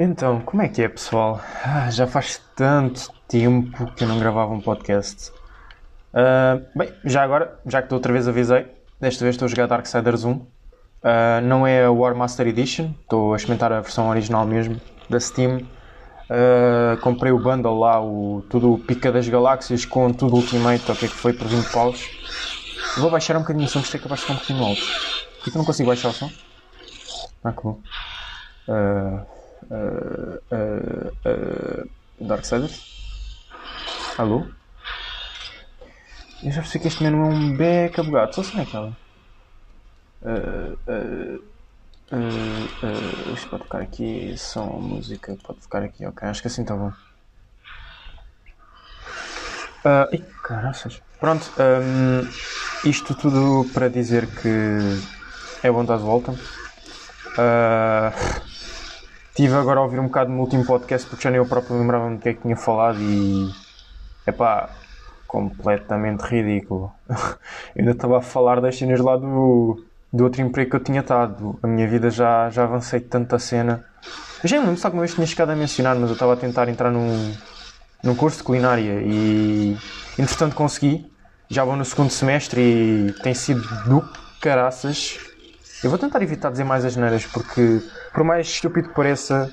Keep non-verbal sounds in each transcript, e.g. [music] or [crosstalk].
Então, como é que é, pessoal? Ah, já faz tanto tempo que eu não gravava um podcast. Uh, bem, já agora, já que da outra vez avisei, desta vez estou a jogar Darksiders 1. Uh, não é a War Master Edition, estou a experimentar a versão original mesmo, da Steam. Uh, comprei o bundle lá, o, tudo o Pica das Galáxias com tudo Ultimate, o que é que foi por 20 paus. Vou baixar um bocadinho o som, porque é capaz de ficar um bocadinho alto. Por que eu não consigo baixar o som? Ah, que bom. Uh, uh, uh, Darksiders? Alô? Eu já percebi que este menu é um beca bugado. Só se naquela. Uh, uh, uh, uh, isto pode ficar aqui. Som, música. Pode ficar aqui. Ok, acho que assim está bom. Uh, ih, caraças. Pronto. Um, isto tudo para dizer que é bom estar de volta. Uh, Estive agora a ouvir um bocado no último podcast porque já nem eu próprio lembrava-me do que é que tinha falado e. Epá, completamente ridículo. [laughs] eu ainda estava a falar das cenas lá do, do outro emprego que eu tinha estado. A minha vida já, já avancei tanta cena. Eu já não lembro se alguma vez tinha chegado a mencionar, mas eu estava a tentar entrar num, num curso de culinária e entretanto consegui. Já vou no segundo semestre e tem sido do caraças. Eu vou tentar evitar dizer mais as neiras porque por mais estúpido que pareça,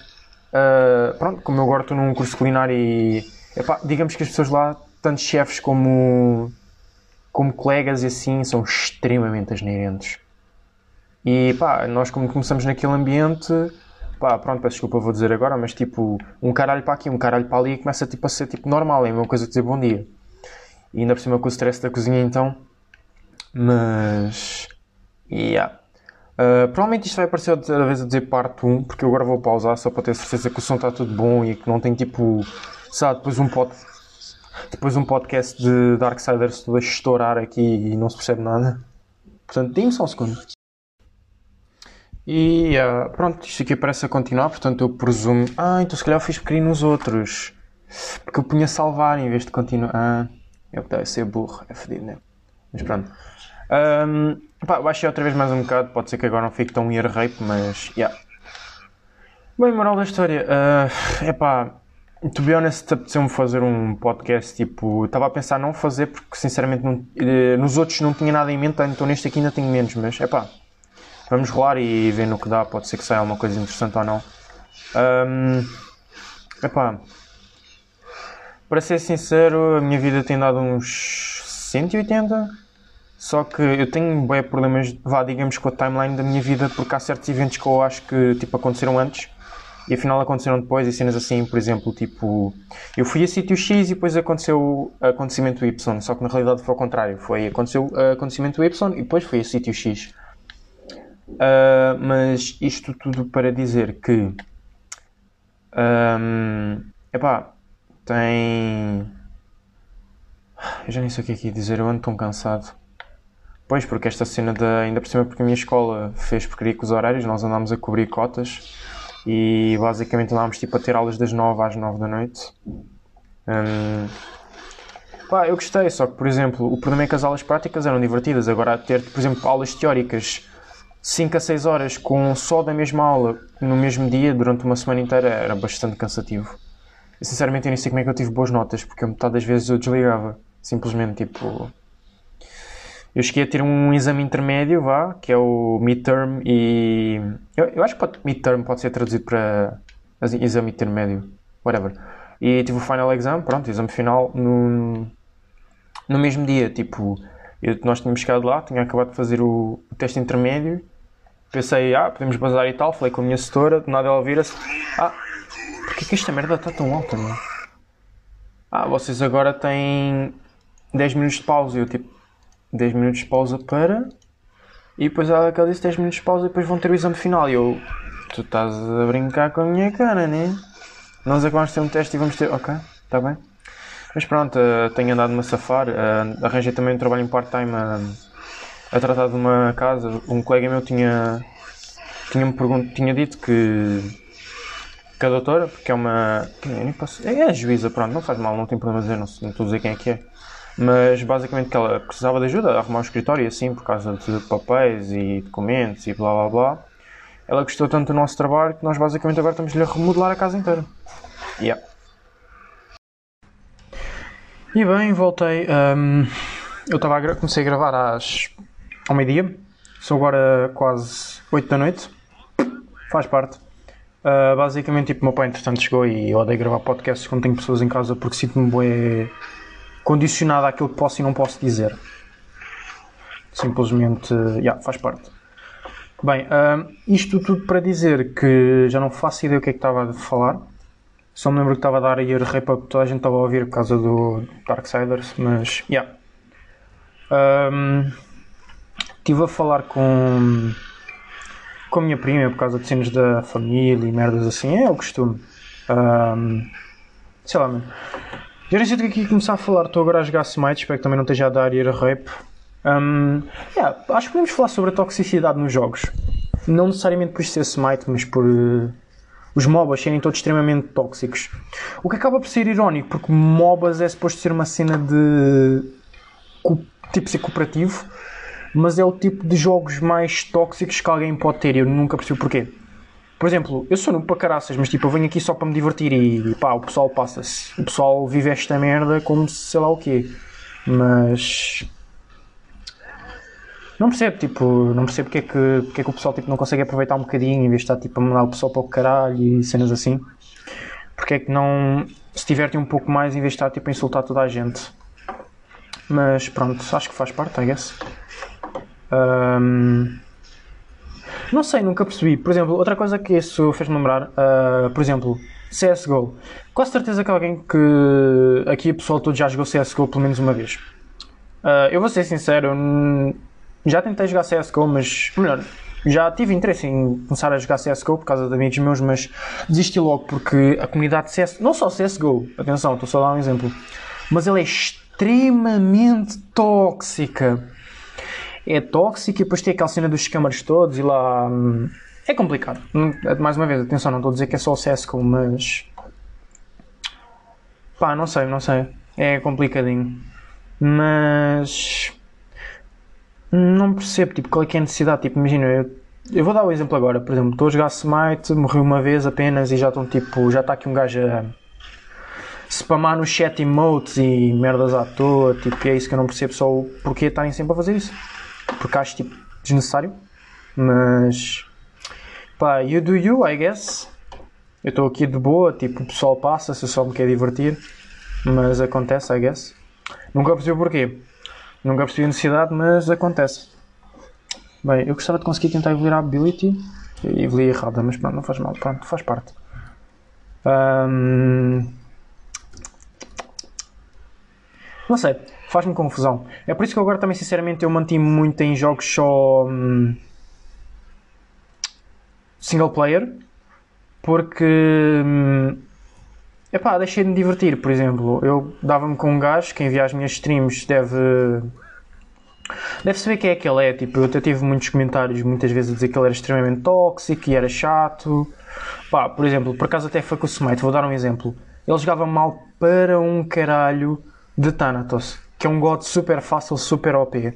uh, pronto, como eu agora estou num curso culinário e epá, digamos que as pessoas lá, tanto chefes como, como colegas e assim, são extremamente asneirentes. E pá, nós como começamos naquele ambiente, pá, pronto, peço desculpa, vou dizer agora, mas tipo, um caralho para aqui, um caralho para ali, começa tipo, a ser tipo normal, é a mesma coisa de dizer bom dia. E ainda por cima com o stress da cozinha então. Mas. Yeah. Uh, provavelmente isto vai aparecer outra vez a dizer parte 1, porque eu agora vou pausar só para ter certeza que o som está tudo bom e que não tem tipo, sabe, depois um, pod, depois um podcast de Darksiders todo a estourar aqui e não se percebe nada. Portanto, dê-me só um segundo. E uh, pronto, isto aqui parece a continuar, portanto eu presumo. Ah, então se calhar eu fiz pequeno nos outros. Porque eu punha salvar em vez de continuar. Ah, eu deve ser burro, é fedido, né? Mas pronto. Um, pá, baixei outra vez mais um bocado, pode ser que agora não fique tão ear rape, mas. Yeah. Bem, moral da história. É uh, pá, to be honest, apeteceu-me fazer um podcast. Tipo, estava a pensar não fazer porque sinceramente não, uh, nos outros não tinha nada em mente, então neste aqui ainda tenho menos, mas é pá, vamos rolar e ver no que dá. Pode ser que saia alguma coisa interessante ou não. Um, epá, para ser sincero, a minha vida tem dado uns 180 só que eu tenho bem problemas, vá, digamos, com a timeline da minha vida, porque há certos eventos que eu acho que tipo, aconteceram antes e afinal aconteceram depois, e cenas assim, por exemplo, tipo, eu fui a sítio X e depois aconteceu acontecimento Y, só que na realidade foi ao contrário, foi aconteceu acontecimento Y e depois foi a sítio X. Uh, mas isto tudo para dizer que, um, epá, tem. Eu já nem sei o que é que ia dizer, eu ando tão cansado. Pois, porque esta cena da. Ainda por cima, porque a minha escola fez porcaria com os horários, nós andámos a cobrir cotas e basicamente andámos tipo a ter aulas das 9 às 9 da noite. Hum, pá, eu gostei, só que, por exemplo, o problema é que as aulas práticas eram divertidas. Agora, ter, por exemplo, aulas teóricas 5 a 6 horas com só da mesma aula no mesmo dia durante uma semana inteira era bastante cansativo. Sinceramente, eu nem sei como é que eu tive boas notas, porque metade das vezes eu desligava. Simplesmente, tipo eu cheguei a ter um exame intermédio, vá, que é o midterm e... Eu, eu acho que pode, midterm pode ser traduzido para exame intermédio, whatever. E tive o final exam, pronto, exame final no, no mesmo dia, tipo, eu, nós tínhamos chegado lá, tinha acabado de fazer o, o teste intermédio, pensei, ah, podemos bazar e tal, falei com a minha setora, de nada ela vira-se, ah, porquê que esta merda está tão alta, não? Ah, vocês agora têm 10 minutos de pausa, e eu tipo, 10 minutos de pausa para. E depois ela, ela disse 10 minutos de pausa e depois vão ter o exame final. E eu, tu estás a brincar com a minha cara, né? Nós acabamos de ter um teste e vamos ter. Ok, está bem. Mas pronto, uh, tenho andado-me a safar. Uh, arranjei também um trabalho em part-time a, tratar de uma casa. Um colega meu tinha, tinha, -me tinha dito que, que a doutora, porque é uma. posso- É a juíza, pronto, não faz mal, não tem problema dizer, não, não estou a dizer quem é que é. Mas basicamente que ela precisava de ajuda a arrumar um escritório e assim, por causa de papéis e documentos e blá blá blá. Ela gostou tanto do nosso trabalho que nós basicamente agora estamos-lhe a remodelar a casa inteira. Yeah. E bem, voltei. hum, eu estava a comecei a gravar às ao meio-dia. São agora quase 8 da noite. Faz parte. Uh, basicamente, tipo, meu pai entretanto chegou e eu odeio gravar podcasts quando tenho pessoas em casa porque sinto-me bué condicionado àquilo que posso e não posso dizer. Simplesmente, yeah, faz parte. Bem, ah, isto tudo para dizer que já não faço ideia o que é que estava a falar. Só me lembro que estava a dar a rei para toda a gente estava a ouvir por causa do Darksiders, mas, yeah. Um, estive a falar com, com a minha prima por causa de cenas da família e merdas assim, é o costume. Um, sei lá, mano. Já nem sei do que é que ia começar a falar, estou agora a jogar Smite, espero que também não esteja a dar ir a rape. Um, yeah, acho que podemos falar sobre a toxicidade nos jogos. Não necessariamente por ser Smite, mas por uh, os MOBAs serem todos extremamente tóxicos. O que acaba por ser irónico, porque MOBAs é suposto ser uma cena de tipo ser cooperativo, mas é o tipo de jogos mais tóxicos que alguém pode ter e eu nunca percebo porquê. Por exemplo, eu sou no para caraças, mas tipo, eu venho aqui só para me divertir e pá, o pessoal passa-se. O pessoal vive esta merda como se sei lá o quê. Mas. Não percebo, tipo, não percebo porque é que, porque é que o pessoal tipo, não consegue aproveitar um bocadinho em vez de estar tipo, a mandar o pessoal para o caralho e cenas assim. Porque é que não se divertem um pouco mais em vez de estar tipo, a insultar toda a gente. Mas pronto, acho que faz parte, I guess. Ahm, não sei, nunca percebi. Por exemplo, outra coisa que isso fez-me lembrar, ah, por exemplo, CSGO. Quase certeza que alguém que aqui o pessoal todo já jogou CSGO pelo menos uma vez. Ah, eu vou ser sincero, já tentei jogar CSGO, mas melhor, já tive interesse em começar a jogar CSGO por causa de amigos meus, mas desisti logo porque a comunidade de CS, não só CSGO, atenção, estou só a dar um exemplo, mas ela é extremamente tóxica. É tóxica e depois tem aquela cena dos câmaras todos e lá. hum, É complicado. Mais uma vez, atenção, não estou a dizer que é só o CSGO, mas. Pá, não sei, não sei. É complicadinho. Mas. Não percebo, tipo, qual é é a necessidade. Tipo, imagina, eu, eu vou dar o exemplo agora. Por exemplo, estou a jogar Smite, morri uma vez apenas e já estão tipo. Já está aqui um gajo a spamar no chat emotes e merdas à toa. Tipo, é isso que eu não percebo só o porquê estarem sempre a fazer isso. Porque acho tipo desnecessário. Mas. Pá, you do you, I guess. Eu estou aqui de boa, tipo, o pessoal passa se só me quer divertir. Mas acontece, I guess. Nunca percebi o porquê. Nunca percebi a necessidade, mas acontece. Bem, eu gostava de conseguir tentar evoluir a ability. E evoluí errada, mas pronto, não faz mal. Pronto, faz parte. Ahm, Não sei, faz-me confusão. É por isso que agora também, sinceramente, eu mantive muito em jogos só hum, single player, porque hum, epá, deixei de me divertir. Por exemplo, eu dava-me com um gajo, quem via as minhas streams deve. Deve saber quem é que ele é. Tipo, eu até tive muitos comentários muitas vezes a dizer que ele era extremamente tóxico e era chato. Pá, por exemplo, por acaso até foi com o Smite, vou dar um exemplo. Ele jogava mal para um caralho de Thanatos, que é um god super fácil, super OP.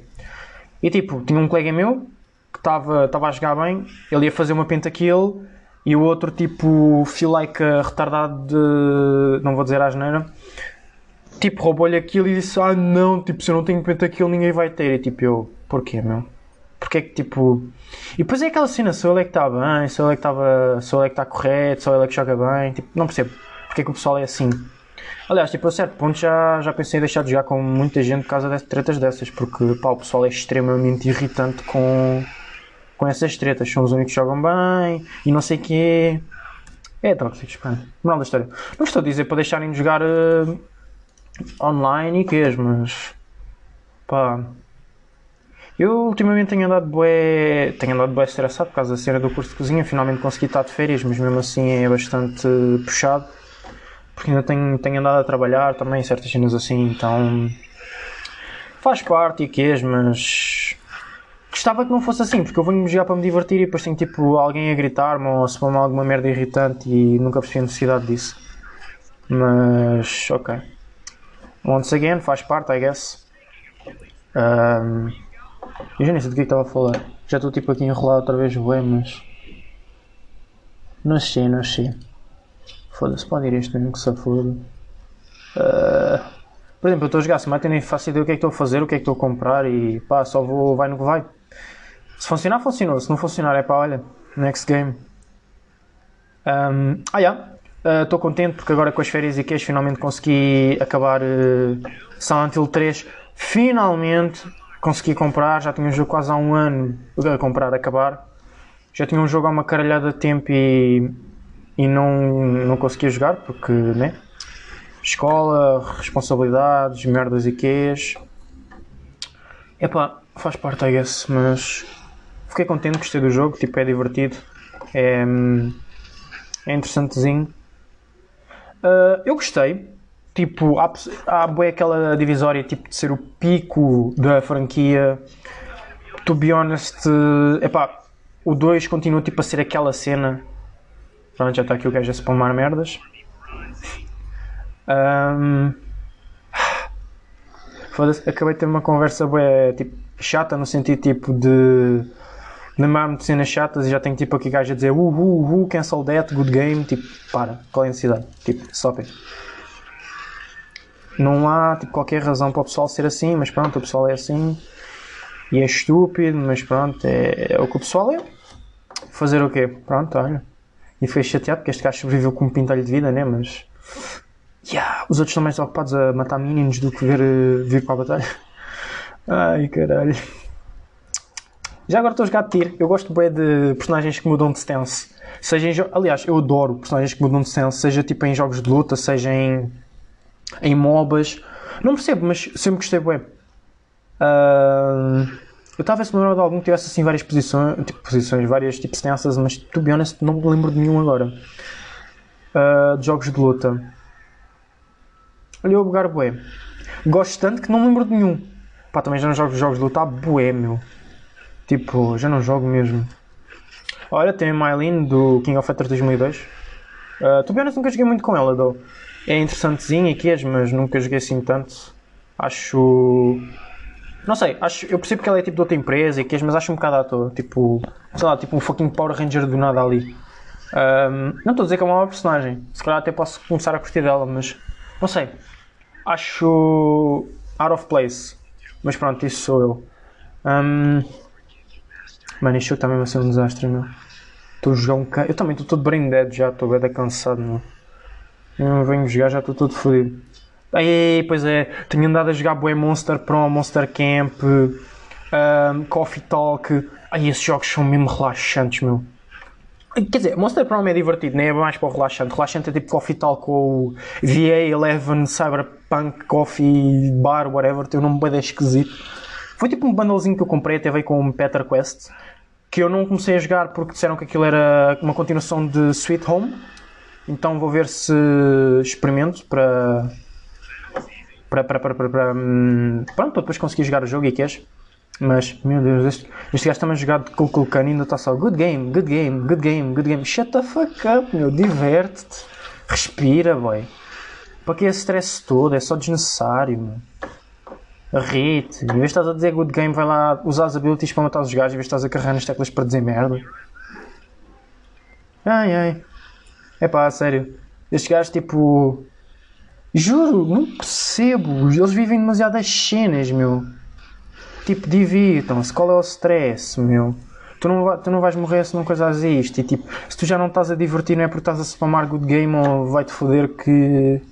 E tipo, tinha um colega meu que estava a jogar bem, ele ia fazer uma pentakill e o outro tipo, feel like retardado de. não vou dizer asneira. Tipo, roubou-lhe aquilo e disse: Ah, não, tipo, se eu não tenho pentakill ninguém vai ter. E tipo, eu, porquê, meu? Porque é que tipo. E depois é aquela cena: sou ele é que está bem, sou ele é que ele é está correto, sou ele é que joga bem. Tipo, não percebo porque é que o pessoal é assim. Aliás, tipo, a certo ponto já, já pensei em deixar de jogar com muita gente por causa de tretas dessas, porque pá, o pessoal é extremamente irritante com, com essas tretas. São os únicos que jogam bem e não sei o quê. É tóxicos, pá. Moral da história. Não estou a dizer para deixarem de jogar eh, online e quês, mas pá. Eu ultimamente tenho andado bué, tenho andado bué estressado por causa da cena do curso de cozinha. Finalmente consegui estar de férias, mas mesmo assim é bastante puxado porque ainda tenho, tenho andado a trabalhar também certas cenas assim, então faz parte e quês, mas Gostava que não fosse assim, porque eu venho jogar para me divertir e depois tenho tipo alguém a gritar-me ou a spamar alguma merda irritante e nunca percebi a necessidade disso. Mas, ok. Once again, faz parte, I guess. Um, eu já nem sei do que é estava a falar. Já estou tipo aqui enrolado outra vez, bem, mas. Não sei, não sei. Foda-se, pode ir este mesmo que se foda. Uh, por exemplo, eu estou a jogar Smite e nem faço ideia o que é que estou a fazer, o que é que estou a comprar e pá, só vou, vai no que vai. Se funcionar, funcionou. Se não funcionar, é pá, olha, next game. Um, ah. Yeah. Estou uh, contente porque agora com as férias e queixo finalmente consegui acabar uh, Silent Hill 3. Finalmente consegui comprar. Já tinha um jogo quase há um ano a comprar, acabar. Já tinha um jogo há uma caralhada de tempo e, e não, não conseguia jogar porque, né? Escola, responsabilidades, merdas e queixo. Epá, faz parte, I guess, mas fiquei contente, gostei do jogo, tipo, é divertido, é, é interessantezinho. Uh, eu gostei. Tipo, há, há bem aquela divisória tipo, de ser o pico da franquia. To be honest, epá, o 2 continua tipo, a ser aquela cena. Pronto, já está aqui o gajo a spamar merdas. Um, Foda-se, acabei de ter uma conversa bem, tipo, chata no sentido tipo de lembrar-me de cenas chatas e já tenho tipo aqui gajo a dizer uhu, uhu, cancel that, good game, tipo, para, qual é a necessidade? Tipo, stop. Não há tipo, qualquer razão para o pessoal ser assim, mas pronto, o pessoal é assim e é estúpido, mas pronto, é, é o que o pessoal é. Fazer o quê? Pronto, olha. E foi chateado porque este gajo sobreviveu com um pintalho de vida, né? Mas. Yeah, os outros estão mais ocupados a matar meninos do que ver, uh, vir para a batalha. [laughs] Ai caralho. Já agora estou a jogar Tyr. Eu gosto bem de personagens que mudam de stance. Seja em Aliás, eu adoro personagens que mudam de stance, seja tipo em jogos de luta, seja em, em MOBAs. Não percebo, mas sempre gostei bem. Uh... Eu estava a ver se lembrava de algum que tivesse assim várias posições, tipo, posições, várias tipo stances, mas to be honest, não me lembro de nenhum agora. Uh, de jogos de luta. Olha eu a bugar bué. Gosto tanto que não me lembro de nenhum. Pá, também já não jogo jogos de luta há bué, meu. Tipo, já não jogo mesmo. Olha, tem a Mylene do King of Fighters 2002. Uh, tu bem, nunca joguei muito com ela, though. É interessantezinha queres, mas nunca joguei assim tanto. Acho. Não sei, acho, eu percebo que ela é tipo de outra empresa e queres, mas acho um bocado à toa. Tipo, sei lá, tipo um fucking Power Ranger do nada ali. Um, não estou a dizer que é uma nova personagem. Se calhar até posso começar a curtir dela, mas não sei. Acho out of place. Mas pronto, isso sou eu. Um, Mano, está mesmo a ser um desastre, meu. Estou a jogar um Eu também estou todo brain dead já, estou bem cansado, meu. Eu não venho jogar, já estou todo fodido. Aí, pois é, tenho andado a jogar Boé Monster Pro, Monster Camp, um, Coffee Talk. Ai, esses jogos são mesmo relaxantes, meu. Quer dizer, Monster Pro é divertido, nem é mais para o relaxante. Relaxante é tipo Coffee Talk ou VA11, Cyberpunk, Coffee Bar, whatever. Tem um nome bem esquisito. Foi tipo um bundlezinho que eu comprei, até veio com um Peter Quest que eu não comecei a jogar porque disseram que aquilo era uma continuação de Sweet Home. Então vou ver se experimento para. Para, para, para, para, hum, pronto, para depois conseguir jogar o jogo e queres. Mas, meu Deus, este, este gajo também a jogar de Kulkulkan e ainda está só good game, good game, good game, good game. Shut the fuck up, meu, diverte-te. Respira, boy. Para que esse stress todo? É só desnecessário, meu. Rite, em vez de estás a dizer good game, vai lá usar as abilities para matar os gajos, em vez de estás a carregar nas teclas para dizer merda. Ai ai. É pá, sério. Estes gajos, tipo. Juro, não percebo. Eles vivem demasiadas cenas, meu. Tipo, divirtam-se. Qual é o stress, meu? Tu não, tu não vais morrer se não coisas isto. E tipo, se tu já não estás a divertir, não é porque estás a spamar good game ou vai-te foder que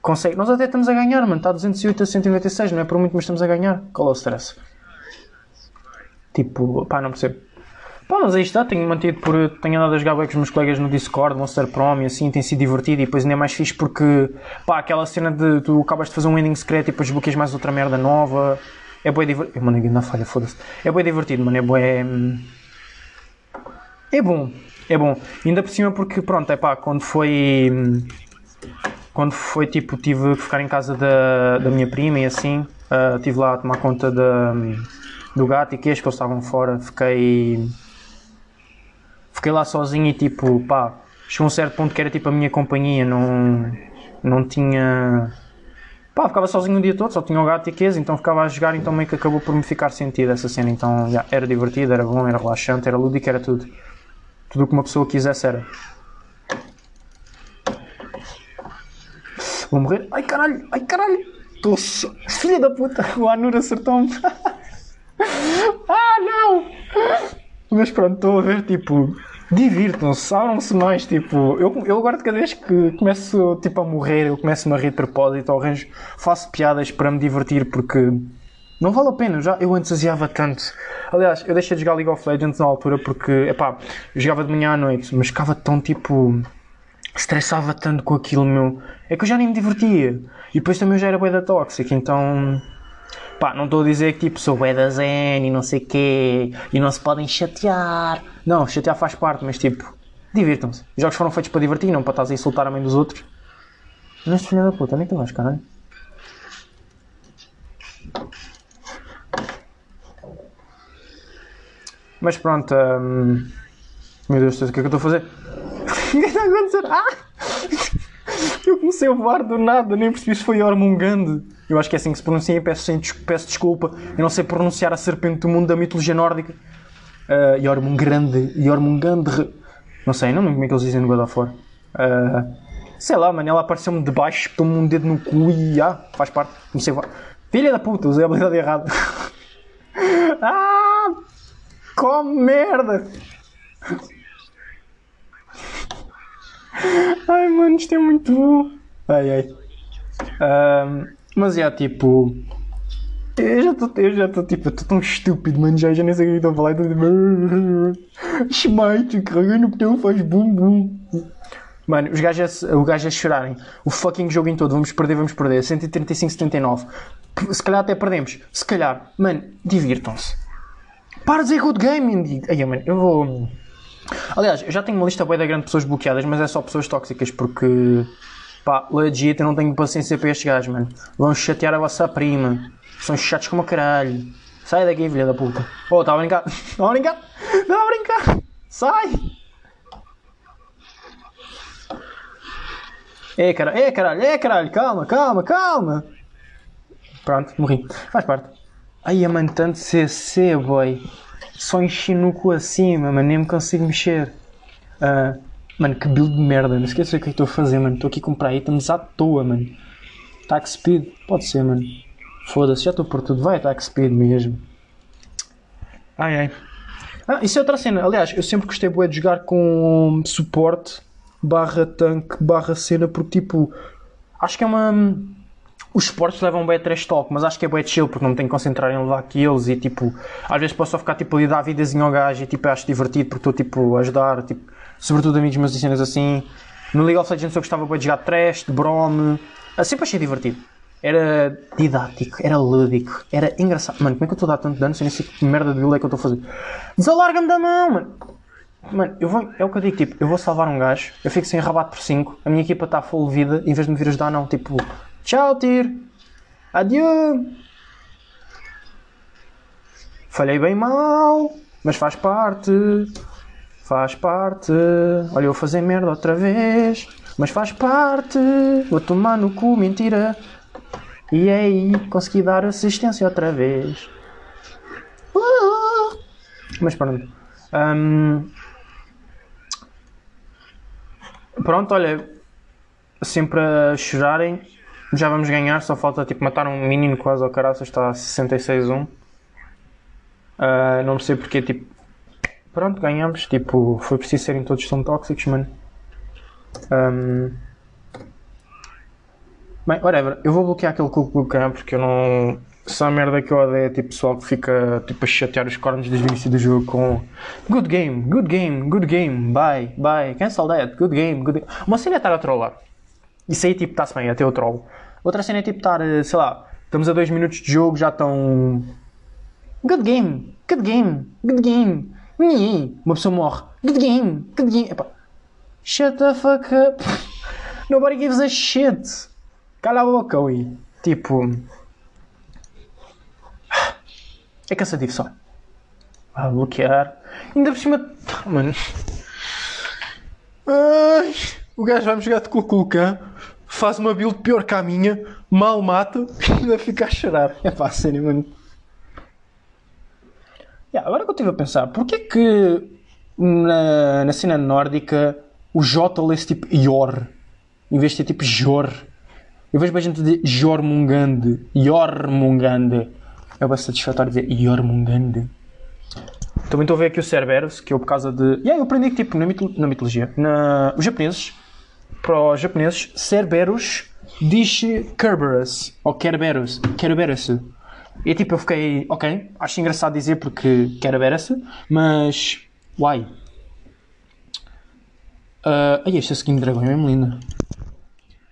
consegue. Nós até estamos a ganhar, mano. Está 208 a 196, não é por muito, mas estamos a ganhar. Qual é o stress? Tipo, pá, não percebo. Pá, mas aí está, tenho mantido por. Tenho andado a jogar bem com os meus colegas no Discord, Monster Prom e assim, tem sido divertido. E depois ainda é mais fixe porque, pá, aquela cena de tu acabas de fazer um ending secreto e depois bloqueias mais outra merda nova. É bem divertido. Mandei na falha, foda-se. É bem divertido, mano. É bem. É bom. É bom. Ainda por cima porque, pronto, é pá, quando foi quando foi tipo, tive que ficar em casa da, da minha prima e assim, uh, tive lá a tomar conta da, do gato e queijo que eles estavam fora. Fiquei. Fiquei lá sozinho e tipo, pá, chegou um certo ponto que era tipo a minha companhia, não, não tinha. Pá, ficava sozinho o dia todo, só tinha o gato e queijo, então ficava a jogar, então meio que acabou por me ficar sentido essa cena. Então, yeah, era divertido, era bom, era relaxante, era lúdico, era tudo. Tudo o que uma pessoa quisesse era. Vou morrer. Ai caralho, ai caralho. Só... Filha da puta, o Anur acertou-me. [laughs] ah não! Mas pronto, estou a ver tipo. Divirtam-se, abram-se mais, tipo, eu, eu agora de cada vez que começo tipo, a morrer, eu começo-me a rir de propósito, ou arranjo, faço piadas para me divertir porque não vale a pena, já eu entusiasmava tanto. Aliás, eu deixei de jogar League of Legends na altura porque, epá, eu jogava de manhã à noite, mas ficava tão tipo. estressava tanto com aquilo, meu. É que eu já nem me divertia. E depois também eu já era bué da tóxica, então. Pá, não estou a dizer que tipo sou bué da zen e não sei quê, e não se podem chatear. Não, chatear faz parte, mas tipo, divirtam-se. Os jogos foram feitos para divertir, não para estás a insultar a mãe dos outros. Mas filha da puta, que tu vais, caralho? Mas pronto, hum... meu Deus, o que é que eu estou a fazer? [laughs] O que é que está a acontecer? Ah! [laughs] Eu comecei a voar do nada, nem percebi se foi Ormungand. Eu acho que é assim que se pronuncia, peço, peço desculpa. Eu não sei pronunciar a serpente do mundo da mitologia nórdica. Uh, Jormungand, Jormungand, não sei, não lembro como é que eles dizem no God of War. Uh, sei lá, mano, ela apareceu-me de baixo, tomou um dedo no cu e ah, faz parte. Comecei a. Filha da puta, usei a habilidade errada. [laughs] ah! Come merda! Ai, mano, isto é muito bom. Ai, ai. Um, mas é tipo. Eu já estou, estou tipo, estou tão estúpido, mano. Já, já nem sei o que estou a falar. [laughs] Smite, carrega no botão, faz bum bum. Mano, os gajos, o gajo a chorarem. O fucking jogo em todo. Vamos perder, vamos perder. 135, 79. Se calhar até perdemos. Se calhar. Mano, divirtam-se. Para de dizer good game, Ai, mano, eu vou. Aliás, eu já tenho uma lista boa da grande pessoas bloqueadas, mas é só pessoas tóxicas porque. Pá, legit, eu não tenho paciência para estes gajos, mano. Vão chatear a vossa prima. São chatos como caralho. Sai daqui, filha da puta. Oh, está a brincar. Está [laughs] a brincar. Está a brincar. Sai. É caralho, é caralho, é caralho. Calma, calma, calma. Pronto, morri. Faz parte. Ai, mano, tanto CC, boy. Só enchi no cu acima, mano. Nem me consigo mexer. Uh, mano, que build de merda. Não esqueça o que é estou a fazer, mano. Estou aqui a comprar itens à toa, mano. Attack speed. Pode ser, mano. Foda-se, já estou por tudo. Vai attack speed mesmo. Ai, ai. Ah, isso é outra cena. Aliás, eu sempre gostei bué de jogar com suporte barra tanque barra cena porque, tipo, acho que é uma os esportes levam bem a trash talk, mas acho que é bem chill porque não me tenho que concentrar em levar kills e tipo, às vezes posso só ficar tipo ali dar vidazinho ao gajo e tipo, acho divertido porque estou tipo a ajudar, tipo, sobretudo amigos meus cenas assim. No League of Legends eu gostava bem de jogar trash, de brome, ah, sempre achei divertido. Era didático, era lúdico, era engraçado. Mano, como é que eu estou a dar tanto dano? Sei nem sei que merda de build é que eu estou a fazer. Desalarga-me da mão, mano! Mano, eu vou, é o que eu digo, tipo, eu vou salvar um gajo, eu fico sem rabato por 5, a minha equipa está full vida, em vez de me vir ajudar, não, tipo, Tchau, Tir. Adieu. Falhei bem mal, mas faz parte. Faz parte. Olha, eu vou fazer merda outra vez, mas faz parte. Vou tomar no cu, mentira. E aí, consegui dar assistência outra vez. Uh! Mas pronto. Um... Pronto, olha, sempre a chorarem já vamos ganhar, só falta tipo matar um menino quase ao caraças, está a 66-1. Uh, ah, não sei porque, tipo, pronto, ganhamos. Tipo, foi preciso serem todos tão tóxicos, mano. Um... Bem, whatever, eu vou bloquear aquele Klan porque eu não. Só a merda que eu odeio é tipo pessoal que fica tipo, a chatear os cornos desde o início do jogo com Good game, good game, good game, bye, bye, cancel that, good game, good game. Uma cena é estar a trollar. Isso aí tipo está-se bem, até o troll. Outra cena é tipo estar, eh, sei lá, estamos a 2 minutos de jogo, já estão. Good game, good game, good game. Uma pessoa morre. Good game, good game. Epá. Shut the fuck up. [laughs] Nobody gives a shit. Cala a boca, ui. Tipo. É cansativo só. Ah, bloquear. Ainda por cima. Mano. Ai, o gajo vai-me jogar de cucuca, faz uma build pior que a minha, mal mata [laughs] e ainda fica a chorar. É pá, sério, mano. Yeah, agora que eu estive a pensar, porquê que na, na cena nórdica o J lê-se tipo Yor em vez de ser tipo Jor? Eu vejo bem gente dizer Jormungand, Jormungand. É bastante satisfatório dizer Jormungand. Também estou a ver aqui o Cerberus, que eu por causa de. Yeah, eu aprendi que tipo na, mitolo- na mitologia, na... os japoneses, para os japoneses, Cerberus diz Kerberos, ou Kerberos, Kerberos. E tipo, eu fiquei, ok, acho engraçado dizer porque Kerberos, mas. Why? Uh, ai, esta skin dragão é mesmo linda.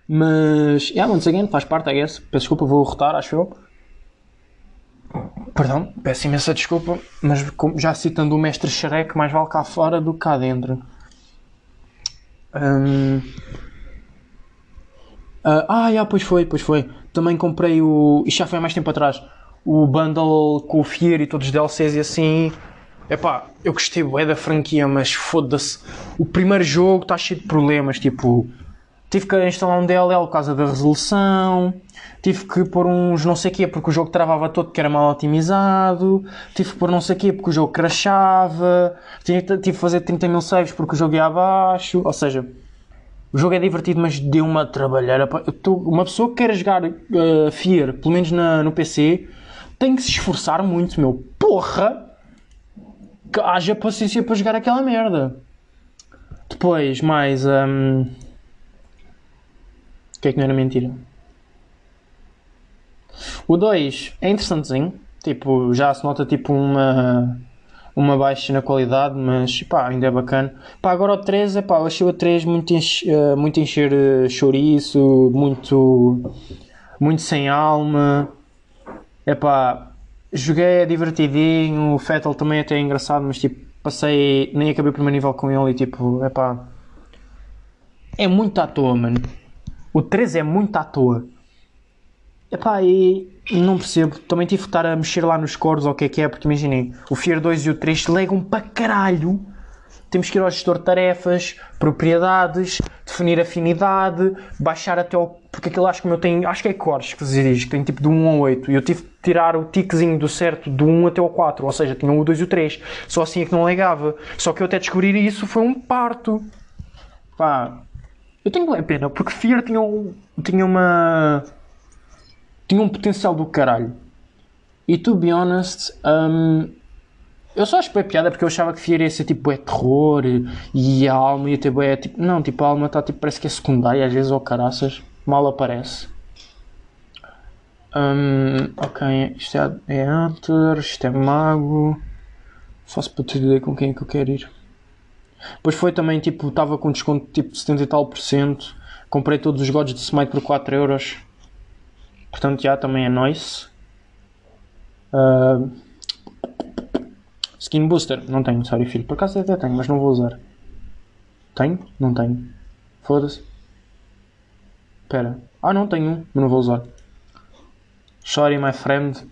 Mas, yeah, once again, faz parte, I guess. Peço desculpa, vou rotar, acho eu. Perdão, peço imensa desculpa, mas já citando o mestre Shrek, mais vale cá fora do que cá dentro. Hum. Ah, ah, já, pois foi, pois foi. Também comprei o. Isto já foi há mais tempo atrás. O bundle com o Fier e todos os DLCs e assim. Epá, eu gostei bué da franquia, mas foda-se. O primeiro jogo está cheio de problemas, tipo. Tive que instalar um DLL por causa da resolução. Tive que pôr uns não sei quê porque o jogo travava todo que era mal otimizado. Tive que pôr não sei quê porque o jogo crashava. Tive, tive que fazer 30 mil saves porque o jogo ia abaixo. Ou seja, o jogo é divertido, mas deu uma tô- uma pessoa que quer jogar uh, Fear, pelo menos na- no PC, tem que se esforçar muito, meu. Porra! Que haja paciência para jogar aquela merda. Depois, mais. hum, O que é que não era mentira? O 2 é interessantezinho. Tipo, já se nota tipo uma uma baixa na qualidade, mas pá, ainda é bacana. Pá, agora o 3, é pá, eu achei o 3 muito, enche, eh, muito encher eh, chouriço, muito, muito sem alma. É pá, joguei, é divertidinho, o Fettel também até é engraçado, mas tipo, passei, nem acabei o primeiro nível com ele e tipo, é pá, é muito à toa, mano. O 3 é muito à toa. Epá, e não percebo. Também tive que estar a mexer lá nos cores ou o que é que é, porque imaginem, o Fear 2 e o 3 legam para caralho. Temos que ir ao gestor de tarefas, propriedades, definir afinidade, baixar até ao. Porque aquilo acho que o meu. Acho que é cores que se diz, que tem tipo de 1 ao 8. E eu tive que tirar o tiquezinho do certo do 1 até ao 4. Ou seja, tinha o 2 e o 3. Só assim é que não legava. Só que eu até descobrir isso foi um parto. Pá, eu tenho bem pena, porque Fear tinha, um, tinha uma. tinha um potencial do caralho. E to be honest, hum, eu só achei piada porque eu achava que Fear ia ser tipo é terror e a alma ia ter bué, tipo, não, tipo a alma está tipo, parece que é secundária às vezes ou caraças, mal aparece. Hum, ok, isto é, é Hunter, isto é Mago. Se pode dizer com quem é que eu quero ir. Depois foi também tipo, estava com desconto tipo de 70 e tal por cento. Comprei todos os gods de Smite por 4 euros. Portanto, já também é nice. Ah, skin Booster, não tenho, sorry filho. Por acaso até tenho, mas não vou usar. Tenho? Não tenho. Foda-se. Espera. Ah, não tenho mas não vou usar. Sorry, my friend.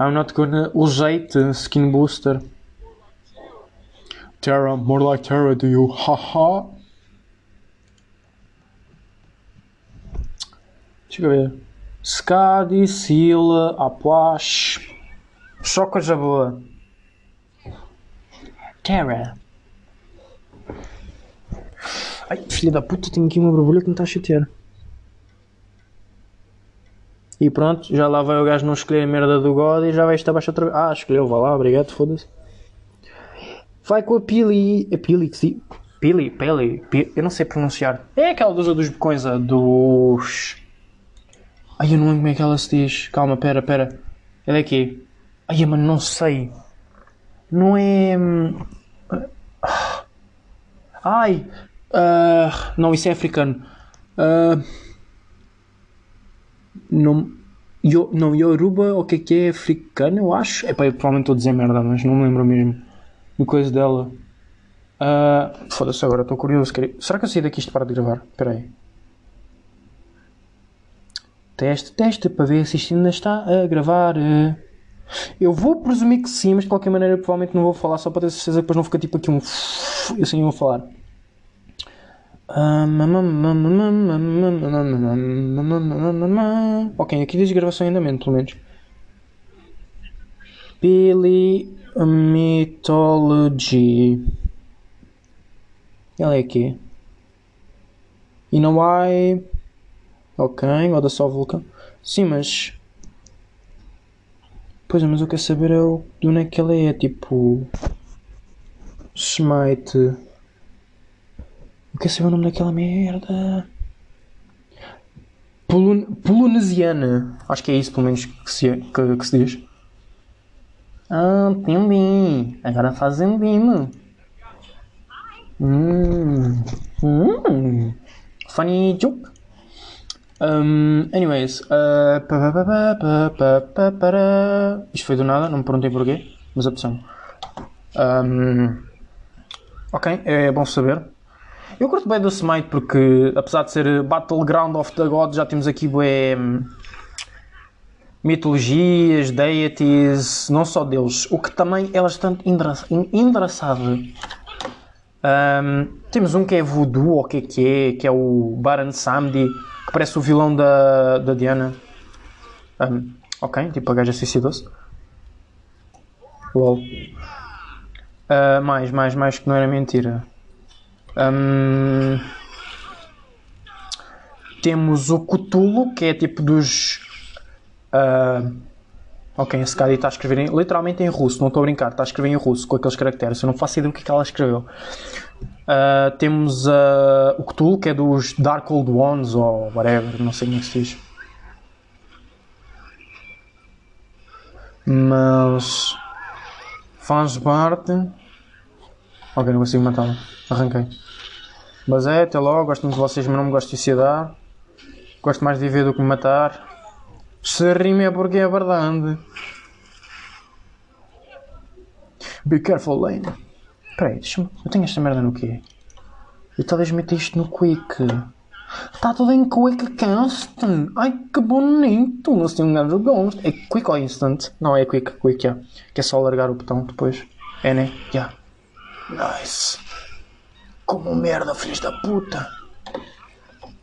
I'm not gonna usate skin booster. Terra, more like Terra, do you? Haha. Deixa eu ver. Skadi, Sila, Apuash. Só coisa boa. Terra. Ai, filha da puta, tenho aqui uma borbulha que me está a chatear. E pronto, já lá vai o gajo não escolher a merda do God e já vai estar abaixo outra vez. Ah, escolheu, vá lá, obrigado, foda-se. Vai com a Pili. A Pili, que sim. Pili, Pili, Pi- eu não sei pronunciar. É aquela dos, dos coisa dos. Ai, eu não lembro como é que ela se diz. Calma, pera, pera. Ela é aqui. Ai, mano, não sei. Não é. hum, ah. Ai! ah, não, isso é africano. Ah, não, Yo- não, Yoruba, o que é que é? Africano, eu acho. Epá, eu provavelmente estou a dizer merda, mas não me lembro mesmo. Do coisa dela. Ah, Foda-se agora, estou curioso. Será que eu saí daqui isto para de gravar? Espera aí. Teste, teste, para ver se isto ainda está a gravar. eh. Eu vou presumir que sim, mas de qualquer maneira provavelmente não vou falar só para ter certeza que depois não fica tipo aqui um. Eu assim vou falar. Ok, aqui diz gravação em andamento, pelo menos. Billy Mythology. Ela é aqui. Why? Ok, God só Vulcan. Sim, mas. Pois é, mas eu quero saber é o, de onde é que ela é. Tipo. Smite. Eu quero saber o nome daquela merda. Polon Polonesiana. Acho que é isso, pelo menos, que se, que, que se diz. Ah, entendi. Agora fazendo bem, Hum. Hum. Funny joke. Um, anyways. Uh, Isto foi do nada, não me perguntei porquê, mas opção. Um, ok, é bom saber. Eu curto bem do Smite porque, apesar de ser Battleground of the Gods, já temos aqui bué, mitologias, deities, não só deles, o que também é bastante engraçado. Um, temos um que é voodoo, ou o que é que é, que é o Baran Samdi, que parece o vilão da, da Diana. Um, ok, tipo a gaja suicidou-se. LOL. Uh, mais, mais, mais que não era mentira. Um, temos o Cthulhu, que é tipo dos. Uh, ok, esse cara está a escrever em, literalmente em russo, não estou a brincar, está a escrever em russo com aqueles caracteres. Eu não faço ideia do que, é que ela escreveu. Uh, temos uh, o Cthulhu, que é dos Dark Old Ones ou whatever, não sei como é que se diz. Mas faz parte. Ok, não consigo matá-lo. Arranquei. Mas é, até logo, gosto muito de vocês, mas não me gosto de suicidar. Gosto mais de viver do que me matar. Se rime é porque é verdade. Be careful, Lane. Peraí, deixa-me. Eu tenho esta merda no quê? Eu talvez meta isto no Quick. Está tudo em Quick Cast. Ai que bonito. Não tem um gajo gosto. É Quick ou Instant? Não, é Quick, Quick. Yeah. Que é só largar o botão depois. É, né? Yeah. Nice. Como merda, filhos da puta.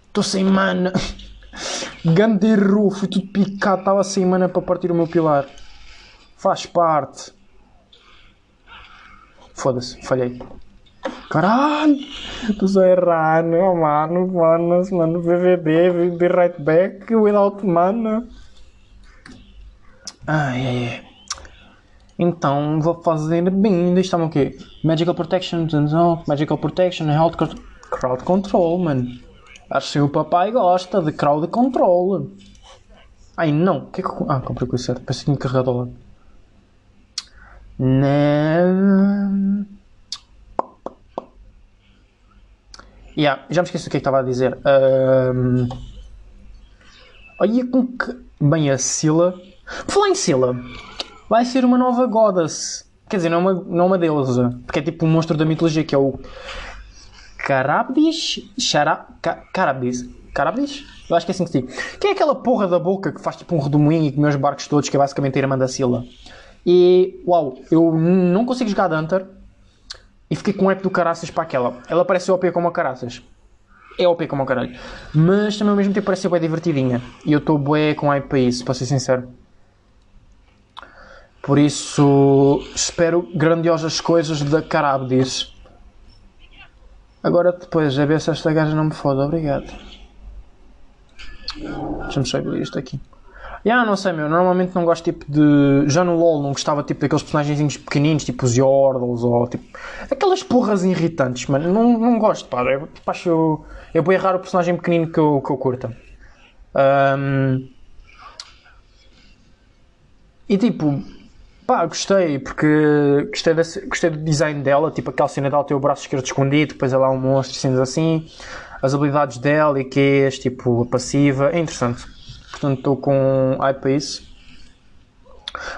Estou sem mana. Ganderru, fui tudo picado. Estava sem mana para partir o meu pilar. Faz parte. Foda-se, falhei. Caralho! Estou só errando, oh, mano, mano, mano, BVB, be right back without mana. Ai, ai, ai. Então vou fazer bem. Deixa-me o quê? Magical Protection, Magical Protection, Health Crowd Control, mano. Que o papai gosta de crowd control. Ai não, que é que. Ah, comprei com isso. Pensei que tinha carregado lá. Não. Yeah, já me esqueci o que é que estava a dizer. Um... Olha com que. Bem, a. Por falar em Scylla, vai ser uma nova Goddess. Quer dizer, não é uma, não é uma deusa. Porque é tipo um monstro da mitologia que é o. Carabdis? Xara... Carabdis? Carabdis? Eu acho que é assim que se diz. Que é aquela porra da boca que faz tipo um redemoinho e come os barcos todos, que é basicamente a irmã da Scylla. E, uau, eu não consigo jogar de Hunter e fiquei com um app do caraças para aquela. Ela parece OP como a caraças. É OP como o caralho. Mas também ao mesmo tempo parece bem divertidinha. E eu estou bué com hype para isso, para ser sincero. Por isso, espero grandiosas coisas da Carabdis. Agora depois, a ver se esta gaja não me foda. Obrigado. Deixa-me só abrir isto aqui. Yeah, não sei, meu. Normalmente não gosto tipo de. Já no LoL não gostava tipo daqueles personagens pequeninos, tipo os Yordles ou tipo. Aquelas porras irritantes, mano. Não, não gosto, pá. Eu, tipo, acho. Eu vou errar o personagem pequenino que eu, que eu curta. Um... E tipo. Pá, gostei, porque gostei, gostei do design dela, tipo aquela cena dela ter o braço esquerdo escondido, depois ela é um monstro, cenas assim, as habilidades dela e que é tipo passiva, é interessante portanto estou com hype para isso.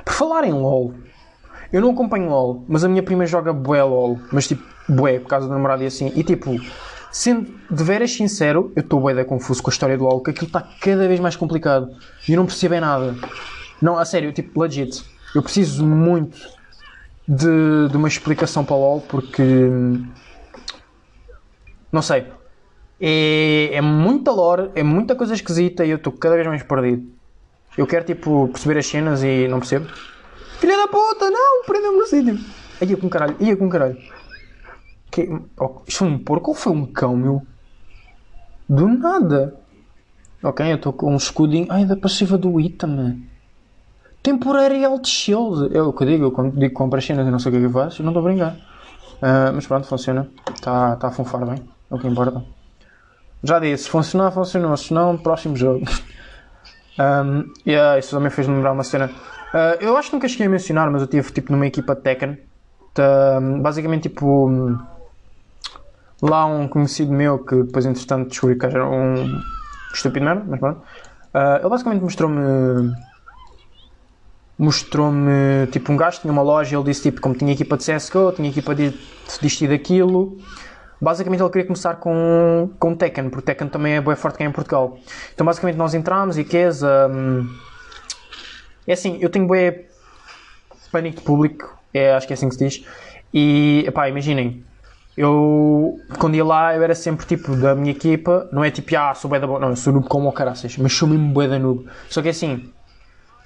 Por falar em LOL, eu não acompanho LOL, mas a minha prima joga bué LOL, mas tipo bué, por causa do namorado e assim, e tipo, sendo de veras sincero, eu estou bué confuso com a história do LOL, que aquilo está cada vez mais complicado e eu não percebo nada. Não, a sério, tipo, legit. Eu preciso muito de, de uma explicação para o LOL porque. Não sei. É, é muita lore, é muita coisa esquisita e eu estou cada vez mais perdido. Eu quero, tipo, perceber as cenas e não percebo. Filha da puta, não, prenda-me no sítio. Ia com caralho, ia com caralho. Que, oh, isto foi um porco ou foi um cão, meu? Do nada. Ok, eu estou com um escudinho. Ai, da passiva do Itama. Temporário e alt shield. É o que eu digo, eu digo compra as cenas e não sei o que é que faço, não estou a brincar. Uh, mas pronto, funciona. Está tá a funfar bem, é o que importa. Já disse, funcionar, funcionou. Se não, próximo jogo. [laughs] Um, yeah, isso também fez-me lembrar uma cena. Uh, eu acho que nunca cheguei a mencionar, mas eu tive tipo numa equipa Tekken. Tá, basicamente, tipo. Lá um conhecido meu que depois, entretanto, descobri que era um estúpido merda, mas pronto. Uh, ele basicamente mostrou-me. Mostrou-me tipo um gajo, tinha uma loja. Ele disse tipo como tinha equipa de CSGO, tinha equipa de disto e daquilo. Basicamente ele queria começar com, com Tekken, porque Tekken também é bem forte cá em Portugal. Então basicamente nós entramos e queres. Um, é assim, eu tenho bem pânico de público, é, acho que é assim que se diz. E pá, imaginem, eu quando ia lá eu era sempre tipo da minha equipa, não é tipo, ah, sou bué da não, eu sou noob como o caraças, mas sou mesmo bué da noob. Só que assim,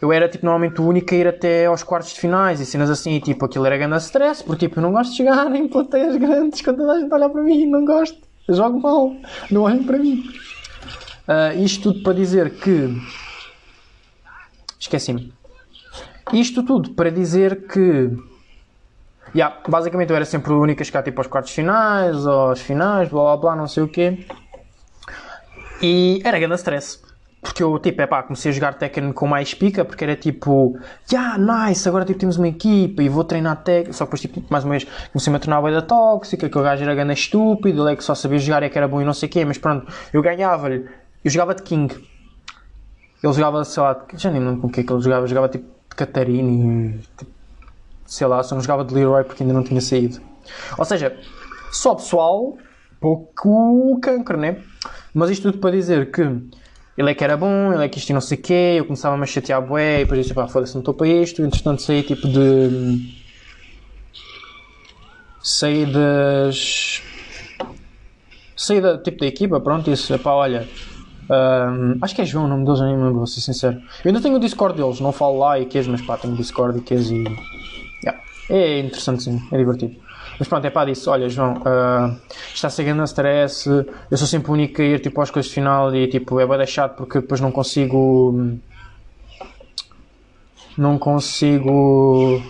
eu era tipo normalmente o único a ir até aos quartos de finais e cenas assim, e tipo aquilo era grande stress, porque tipo eu não gosto de chegar [laughs] em plateias grandes quando toda a gente olha para mim, não gosto, eu jogo mal, não olhem para mim. Uh, isto tudo para dizer que. Esqueci-me. Isto tudo para dizer que. Yeah, basicamente eu era sempre o único a chegar tipo aos quartos finais, aos finais, blá blá blá, não sei o quê. E era grande stress. Porque eu, tipo, é pá, comecei a jogar Tekken com mais pica, porque era tipo, yeah, nice, agora tipo, temos uma equipa e vou treinar Tekken. Só que depois, tipo, mais uma vez, comecei-me a tornar a da tóxica, que o gajo era grande estúpido, ele é que só sabia jogar e que era bom e não sei o quê, mas pronto, eu ganhava-lhe. Eu jogava de King. Ele jogava, sei lá, já nem lembro com o que é que ele jogava, jogava tipo de Catarina, tipo, sei lá, só não jogava de Leroy porque ainda não tinha saído. Ou seja, só pessoal, pouco cancro, né? Mas isto tudo para dizer que ele é que era bom, ele é que isto e não sei o quê, eu começava-me a chatear bué, e depois disse, pá, foda-se, não estou para isto, entretanto saí tipo de... saí das... saí da, tipo da equipa, pronto, e disse, pá, olha, um, acho que é João o nome deles, nem lembro, vou ser sincero. Eu ainda tenho o Discord deles, não falo lá e queijo, mas pá, tenho o Discord e queijo e... Yeah. É interessante sim, é divertido. Mas pronto, é pá, disse: Olha, João, uh, está a stress. Eu sou sempre o único a ir tipo, às coisas de final e tipo, é bem deixado porque depois não consigo. Não consigo.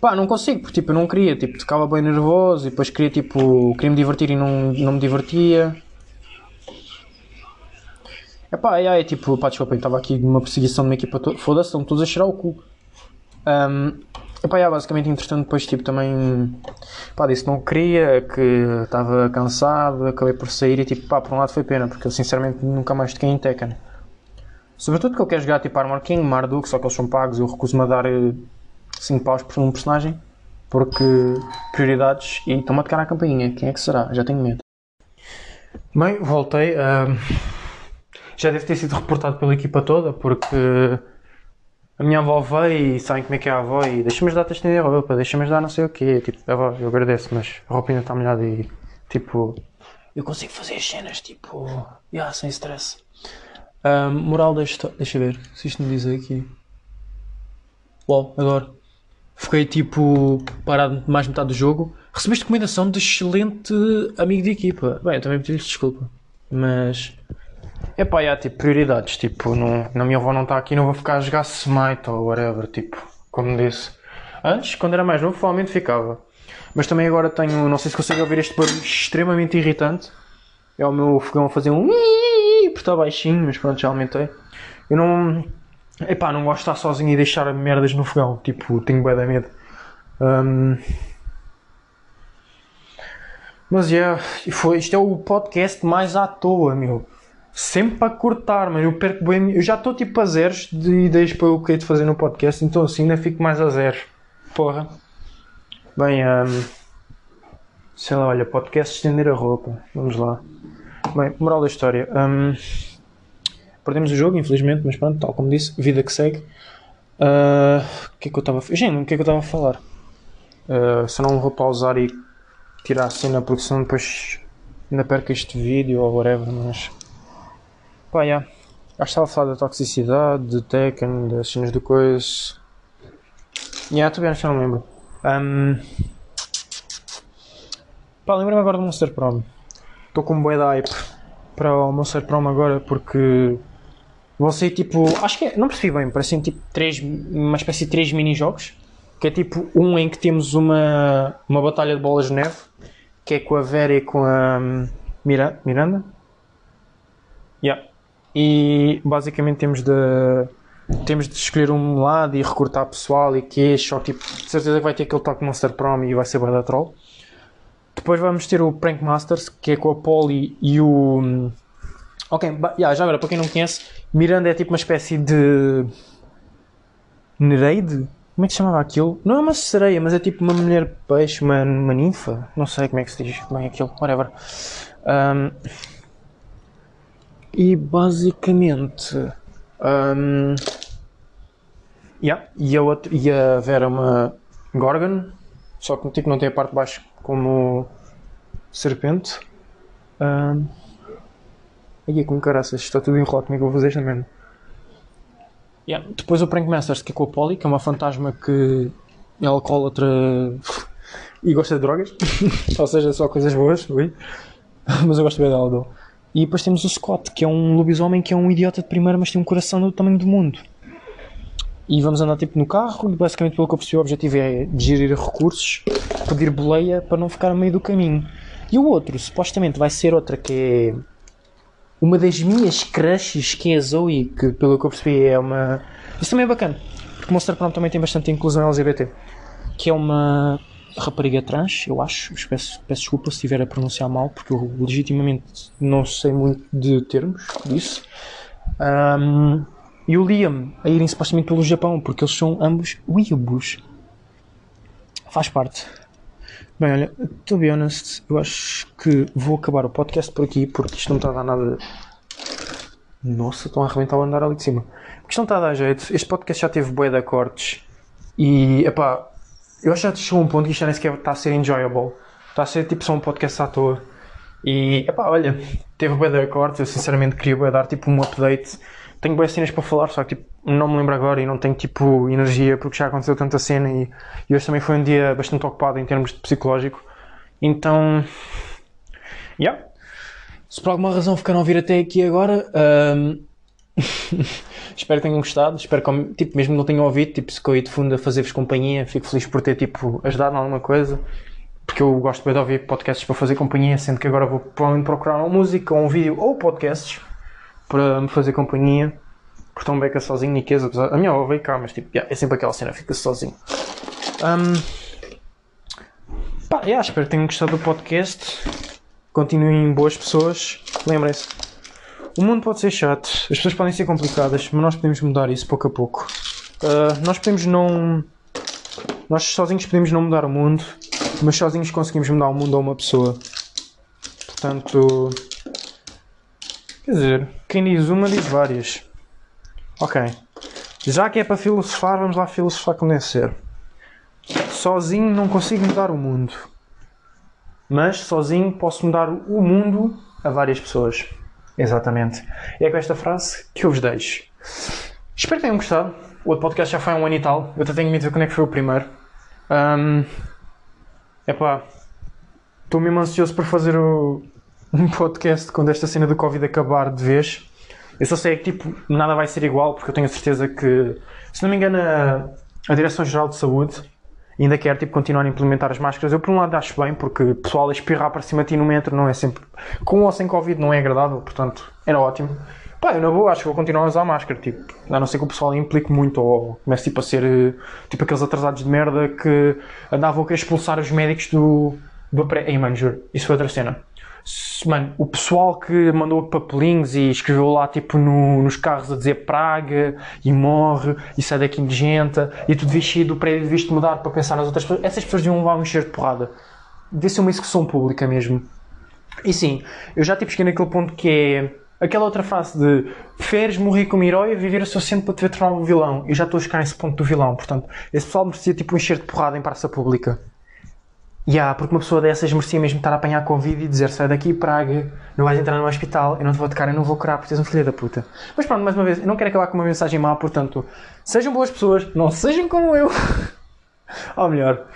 Pá, não consigo, porque tipo, eu não queria, tipo, ficava bem nervoso e depois queria, tipo, queria me divertir e não, não me divertia. É pá, é, é tipo, pá, desculpa, estava aqui numa perseguição de uma equipa toda. Foda-se, estão todos a cheirar o cu. Um, Epá, yeah, basicamente, entretanto, depois tipo, também pá, disse que não queria, que estava cansado, acabei por sair e tipo, pá, por um lado foi pena, porque eu sinceramente nunca mais toquei em Tekken. Sobretudo que eu quero jogar tipo Armor King, Marduk, só que eles são pagos e eu recuso-me a dar 5 eh, paus por um personagem, porque prioridades e estão-me a tocar a campainha, quem é que será? Já tenho medo. Bem, voltei. Uh, já deve ter sido reportado pela equipa toda, porque a minha avó veio e sabem como é que é a avó e deixa-me ajudar a estender a roupa, deixa-me ajudar não sei o quê. Tipo, avó, eu agradeço, mas a roupa ainda está molhada e tipo. Eu consigo fazer as cenas, tipo. Yeah, sem stress. Um, moral da história. Deixa ver se isto me diz aqui. Uau, agora. Fiquei tipo parado mais metade do jogo. Recebeste recomendação de excelente amigo de equipa. Bem, eu também pedi desculpa. Mas é pá, há tipo prioridades. Tipo, não, na minha avó não está aqui, não vou ficar a jogar Smite ou whatever. Tipo, como disse. Antes, quando era mais novo, provavelmente ficava. Mas também agora tenho, não sei se consegue ouvir este barulho extremamente irritante. É o meu fogão a fazer um porque está baixinho, mas pronto, já aumentei. Eu não. Epá, não gosto de estar sozinho e deixar merdas no fogão. Tipo, tenho bué da medo. Um... Mas yeah, foi, isto é o podcast mais à toa, meu sempre para cortar, mas eu perco bem. Eu já estou tipo a zeros de ideias para o que de fazer no podcast, então assim ainda fico mais a zeros. Porra. Bem, um, sei lá, olha, podcast estender a roupa. Vamos lá. Bem, moral da história. Um, perdemos o jogo, infelizmente, mas pronto, tal como disse, vida que segue. Ah, O que é que eu estava a Gente, o que é que eu estava a falar? Ah, se não vou pausar e tirar a cena porque senão depois ainda perco este vídeo ou whatever, mas. Pá, yeah. Que estava a falar da toxicidade, de Tekken, das cenas do coisa. Yeah, tu bem, já não lembro. Um... Pá, lembro-me agora do Monster Prom. Estou com um bué de hype para o Monster Prom agora porque vão sair tipo. Acho que é, não percebi bem, parecem tipo três, uma espécie de três mini-jogos. Que é tipo um em que temos uma, uma batalha de bolas de neve, que é com a Vera e com a hum, Mira, Miranda. Yeah. E basicamente temos de temos de escolher um lado e recrutar pessoal e que é só tipo, de certeza que vai ter aquele toque Monster Prom e vai ser bué da troll. Depois vamos ter o Prank Masters, que é com a Polly e o. Ok, yeah, já agora, para quem não conhece, Miranda é tipo uma espécie de. Nereide? Como é que se chamava aquilo? Não é uma sereia, mas é tipo uma mulher peixe, uma, uma ninfa. Não sei como é que se diz bem aquilo, whatever. Um, e basicamente. Um, yeah, e, a outra, e a Vera é uma Gorgon, só que tipo, não tem a parte de baixo como serpente. Um, aí é com caraças, está tudo enrolado, como é que eu vou fazer esta merda? Yeah. Depois o Prank Masters, que é com a Polly, que é uma fantasma que é alcoólatra [laughs] e gosta de drogas. [laughs] Ou seja, só coisas boas, ui. [laughs] mas eu gosto bem dela. dou. E depois temos o Scott, que é um lobisomem que é um idiota de primeira, mas tem um coração do tamanho do mundo. E vamos andar tipo no carro, e basicamente pelo que eu percebi o objetivo é gerir recursos, pedir boleia para não ficar a meio do caminho. E o outro, supostamente, vai ser outra que é uma das minhas crushes, que é a Zoe, que pelo que eu percebi é uma. Isso também é bacana, porque Monster Prom também tem bastante inclusão LGBT. Que é uma rapariga trans, eu acho. Peço, peço desculpa se estiver a pronunciar mal, porque eu legitimamente não sei muito de termos disso. Ahm, e o Liam a irem supostamente pelo Japão, porque eles são ambos weeaboos. Faz parte. Bem, olha, to be honest, eu acho que vou acabar o podcast por aqui, porque isto não está a dar nada. Nossa, estão a arrebentar o andar ali de cima. Porque isto não está a dar jeito. Este podcast já teve bué de cortes. E, epá, eu acho que já chegou um ponto que isto já nem sequer está a ser enjoyable. Está a ser tipo só um podcast à toa. E, epá, olha, teve bué de cortes. Eu sinceramente queria bué dar tipo um update. Tenho boas cenas para falar, só que tipo, não me lembro agora e não tenho tipo energia porque já aconteceu tanta cena e, e hoje também foi um dia bastante ocupado em termos de psicológico. Então, yeah. Se por alguma razão ficaram a vir até aqui agora, ahm, [laughs] espero que tenham gostado. Espero que, tipo, mesmo não tenham ouvido, tipo, se caí de fundo a fazer-vos companhia, fico feliz por ter, tipo, ajudado em alguma coisa. Porque eu gosto bem de ouvir podcasts para fazer companhia, sendo que agora vou provavelmente procurar uma música, ou um vídeo, ou podcasts para me fazer companhia. Porque um beca sozinho, Niqueza, apesar... A minha avó veio cá, mas tipo, yeah, é sempre aquela cena, fica-se sozinho. Ahm, Pá, yeah, espero que tenham gostado do podcast. Continuem boas pessoas. Lembrem-se, o mundo pode ser chato, as pessoas podem ser complicadas, mas nós podemos mudar isso pouco a pouco. Ah, nós podemos não. Nós sozinhos podemos não mudar o mundo, mas sozinhos conseguimos mudar o mundo a uma pessoa. Portanto. Quer dizer, quem diz uma diz várias. Ok. Já que é para filosofar, vamos lá filosofar ser. Sozinho não consigo mudar o mundo. Mas sozinho posso mudar o mundo a várias pessoas. Exatamente. E é com esta frase que eu vos deixo. Espero que tenham gostado. O outro podcast já foi há um ano e tal. Eu até tenho medo de ver quando é que foi o primeiro. Um, epá, estou mesmo ansioso por fazer o, um podcast quando esta cena do Covid acabar de vez. Eu só sei que tipo, nada vai ser igual, porque eu tenho a certeza que, se não me engano, a, a Direção-Geral de Saúde ainda quer tipo, continuar a implementar as máscaras. Eu, por um lado, acho bem, porque o pessoal a espirrar para cima de ti no metro não é sempre. Com ou sem Covid não é agradável, portanto, era ótimo. Pá, eu na boa acho que vou continuar a usar máscara, tipo, a não ser que o pessoal implique muito ou comece tipo, a ser eh, tipo aqueles atrasados de merda que andavam a querer expulsar os médicos do, do pré. Ei, juro, isso foi outra cena. Mano, o pessoal que mandou papelinhos e escreveu lá tipo no- nos carros a dizer praga e morre e sai daqui nojenta e tu devias sair do prédio devias mudar para pensar nas outras pessoas, essas pessoas deviam levar um encher de porrada. Devia ser uma execução pública mesmo. E sim, eu já tipo cheguei naquele ponto que é Aquela outra frase de preferes morrer como herói ou viver o suficiente para te ver tornar um vilão. Eu já estou a chegar nesse ponto do vilão, portanto, esse pessoal merecia tipo um encher de porrada em praça pública. Yeah, porque uma pessoa dessas merecia mesmo estar a apanhar Covid e dizer sai daqui, Praga, não vais entrar no hospital, eu não te vou tocar, eu não vou curar porque és um filho da puta. Mas pronto, mais uma vez, eu não quero acabar com uma mensagem má, portanto, sejam boas pessoas, não sejam como eu. [laughs] Ou melhor,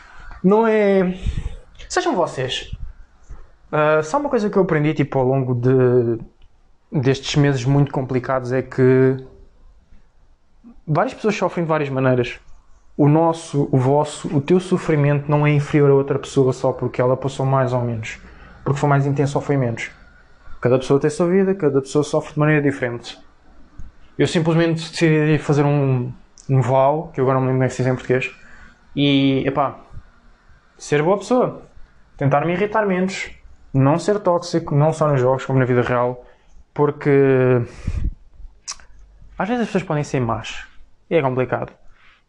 não é. Sejam vocês. Uh, só uma coisa que eu aprendi tipo, ao longo de, destes meses muito complicados é que várias pessoas sofrem de várias maneiras o nosso, o vosso, o teu sofrimento não é inferior a outra pessoa só porque ela passou mais ou menos. Porque foi mais intenso ou foi menos. Cada pessoa tem a sua vida, cada pessoa sofre de maneira diferente. Eu simplesmente decidi fazer um, um vow, que eu agora não me lembro como é que se diz em português, e, epá, ser boa pessoa. Tentar me irritar menos. Não ser tóxico, não só nos jogos, como na vida real, porque às vezes as pessoas podem ser más. E é complicado.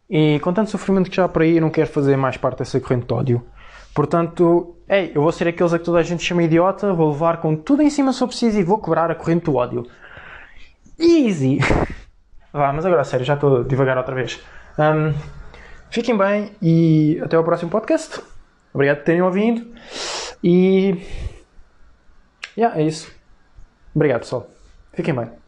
E com tanto sofrimento que já há por aí, eu não quero fazer mais parte dessa corrente de ódio. Portanto, ei, eu vou ser aqueles a que toda a gente chama idiota, vou levar com tudo em cima se eu preciso e vou quebrar a corrente do ódio. Easy! [laughs] Vá, mas agora sério, já estou devagar outra vez. Um, fiquem bem e até ao próximo podcast. Obrigado por terem ouvido. E. Yeah, é isso. Obrigado, pessoal. Fiquem bem.